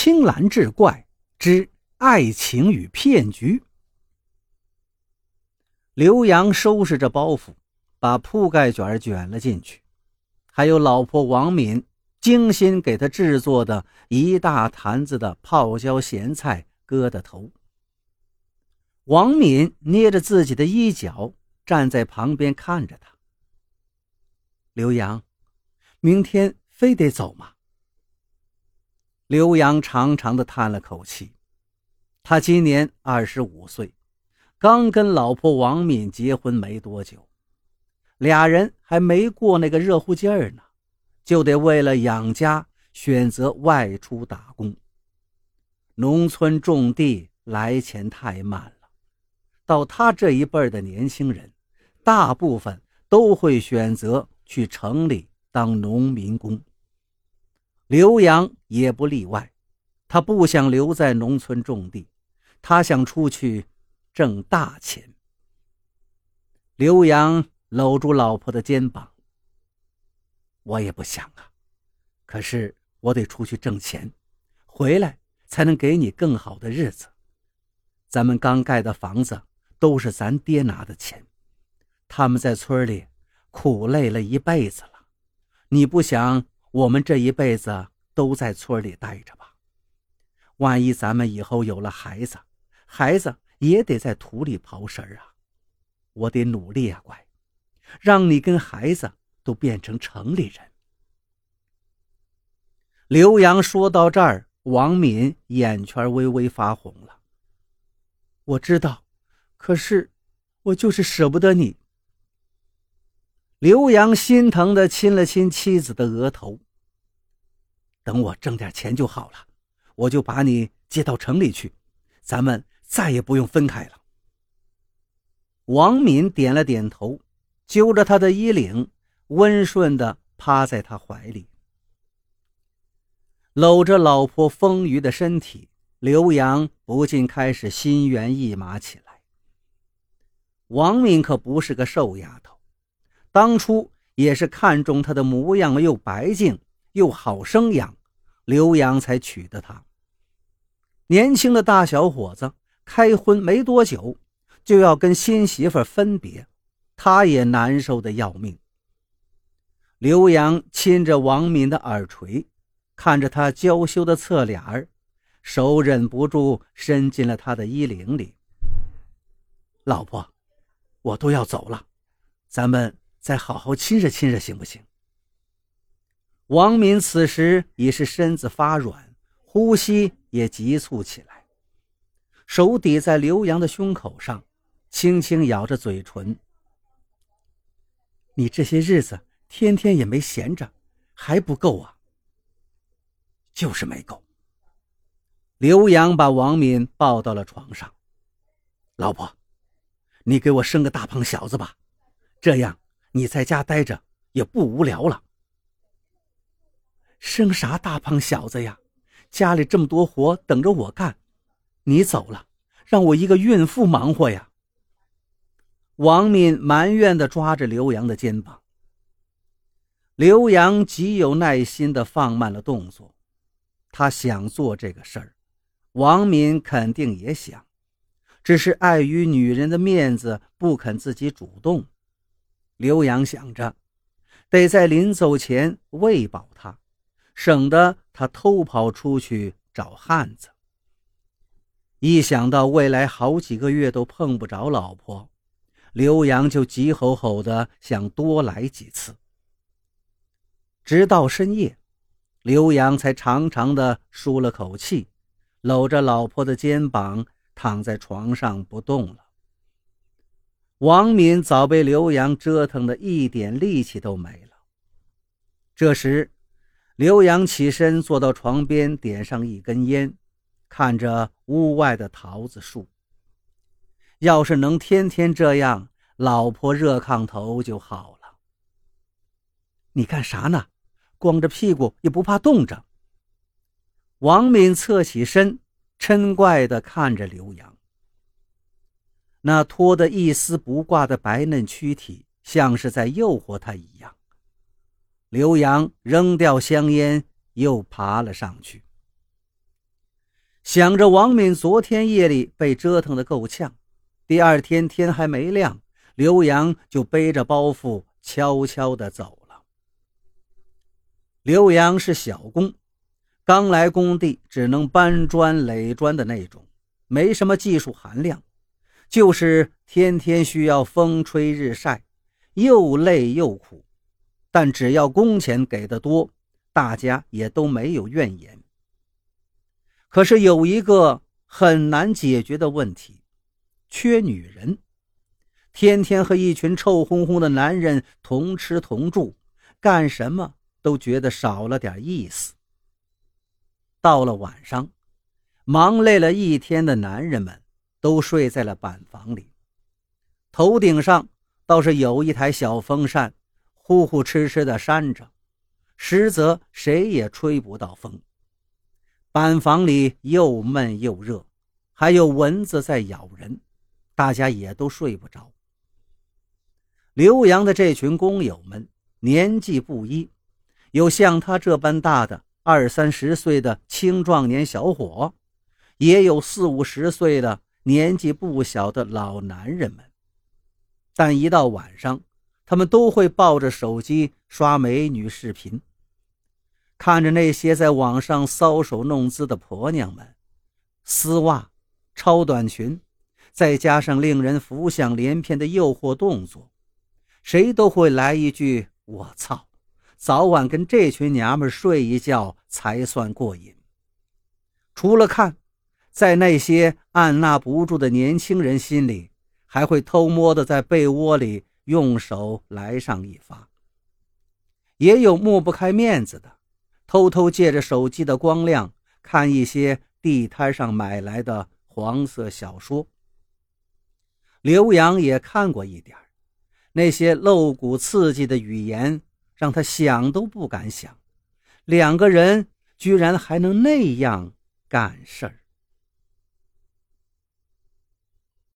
青蓝志怪之爱情与骗局。刘洋收拾着包袱，把铺盖卷卷了进去，还有老婆王敏精心给他制作的一大坛子的泡椒咸菜疙瘩头。王敏捏着自己的衣角，站在旁边看着他。刘洋，明天非得走吗？刘洋长长的叹了口气，他今年二十五岁，刚跟老婆王敏结婚没多久，俩人还没过那个热乎劲儿呢，就得为了养家选择外出打工。农村种地来钱太慢了，到他这一辈的年轻人，大部分都会选择去城里当农民工。刘洋也不例外，他不想留在农村种地，他想出去挣大钱。刘洋搂住老婆的肩膀：“我也不想啊，可是我得出去挣钱，回来才能给你更好的日子。咱们刚盖的房子都是咱爹拿的钱，他们在村里苦累了一辈子了，你不想？”我们这一辈子都在村里待着吧，万一咱们以后有了孩子，孩子也得在土里刨食啊！我得努力啊，乖，让你跟孩子都变成城里人。刘洋说到这儿，王敏眼圈微微发红了。我知道，可是我就是舍不得你。刘洋心疼的亲了亲妻子的额头。等我挣点钱就好了，我就把你接到城里去，咱们再也不用分开了。王敏点了点头，揪着他的衣领，温顺的趴在他怀里，搂着老婆丰腴的身体，刘洋不禁开始心猿意马起来。王敏可不是个瘦丫头。当初也是看中她的模样又白净又好生养，刘洋才娶的她。年轻的大小伙子开婚没多久，就要跟新媳妇分别，他也难受的要命。刘洋亲着王敏的耳垂，看着她娇羞的侧脸儿，手忍不住伸进了她的衣领里。老婆，我都要走了，咱们。再好好亲热亲热，行不行？王敏此时已是身子发软，呼吸也急促起来，手抵在刘洋的胸口上，轻轻咬着嘴唇。你这些日子天天也没闲着，还不够啊？就是没够。刘洋把王敏抱到了床上，老婆，你给我生个大胖小子吧，这样。你在家待着也不无聊了，生啥大胖小子呀？家里这么多活等着我干，你走了，让我一个孕妇忙活呀！王敏埋怨的抓着刘洋的肩膀。刘洋极有耐心的放慢了动作，他想做这个事儿，王敏肯定也想，只是碍于女人的面子，不肯自己主动。刘洋想着，得在临走前喂饱他，省得他偷跑出去找汉子。一想到未来好几个月都碰不着老婆，刘洋就急吼吼的想多来几次。直到深夜，刘洋才长长的舒了口气，搂着老婆的肩膀躺在床上不动了。王敏早被刘洋折腾的一点力气都没了。这时，刘洋起身坐到床边，点上一根烟，看着屋外的桃子树。要是能天天这样，老婆热炕头就好了。你干啥呢？光着屁股也不怕冻着？王敏侧起身，嗔怪地看着刘洋。那脱得一丝不挂的白嫩躯体，像是在诱惑他一样。刘洋扔掉香烟，又爬了上去。想着王敏昨天夜里被折腾得够呛，第二天天还没亮，刘洋就背着包袱悄悄地走了。刘洋是小工，刚来工地只能搬砖垒砖的那种，没什么技术含量，就是天天需要风吹日晒，又累又苦。但只要工钱给的多，大家也都没有怨言。可是有一个很难解决的问题，缺女人。天天和一群臭烘烘的男人同吃同住，干什么都觉得少了点意思。到了晚上，忙累了一天的男人们都睡在了板房里，头顶上倒是有一台小风扇，呼呼哧哧的扇着，实则谁也吹不到风。板房里又闷又热，还有蚊子在咬人，大家也都睡不着。刘洋的这群工友们年纪不一，有像他这般大的二三十岁的青壮年小伙，也有四五十岁的年纪不小的老男人们。但一到晚上，他们都会抱着手机刷美女视频。看着那些在网上搔首弄姿的婆娘们，丝袜、超短裙，再加上令人浮想联翩的诱惑动作，谁都会来一句“我操”，早晚跟这群娘们睡一觉才算过瘾。除了看，在那些按捺不住的年轻人心里，还会偷摸的在被窝里用手来上一发。也有抹不开面子的。偷偷借着手机的光亮看一些地摊上买来的黄色小说。刘洋也看过一点那些露骨刺激的语言让他想都不敢想，两个人居然还能那样干事儿。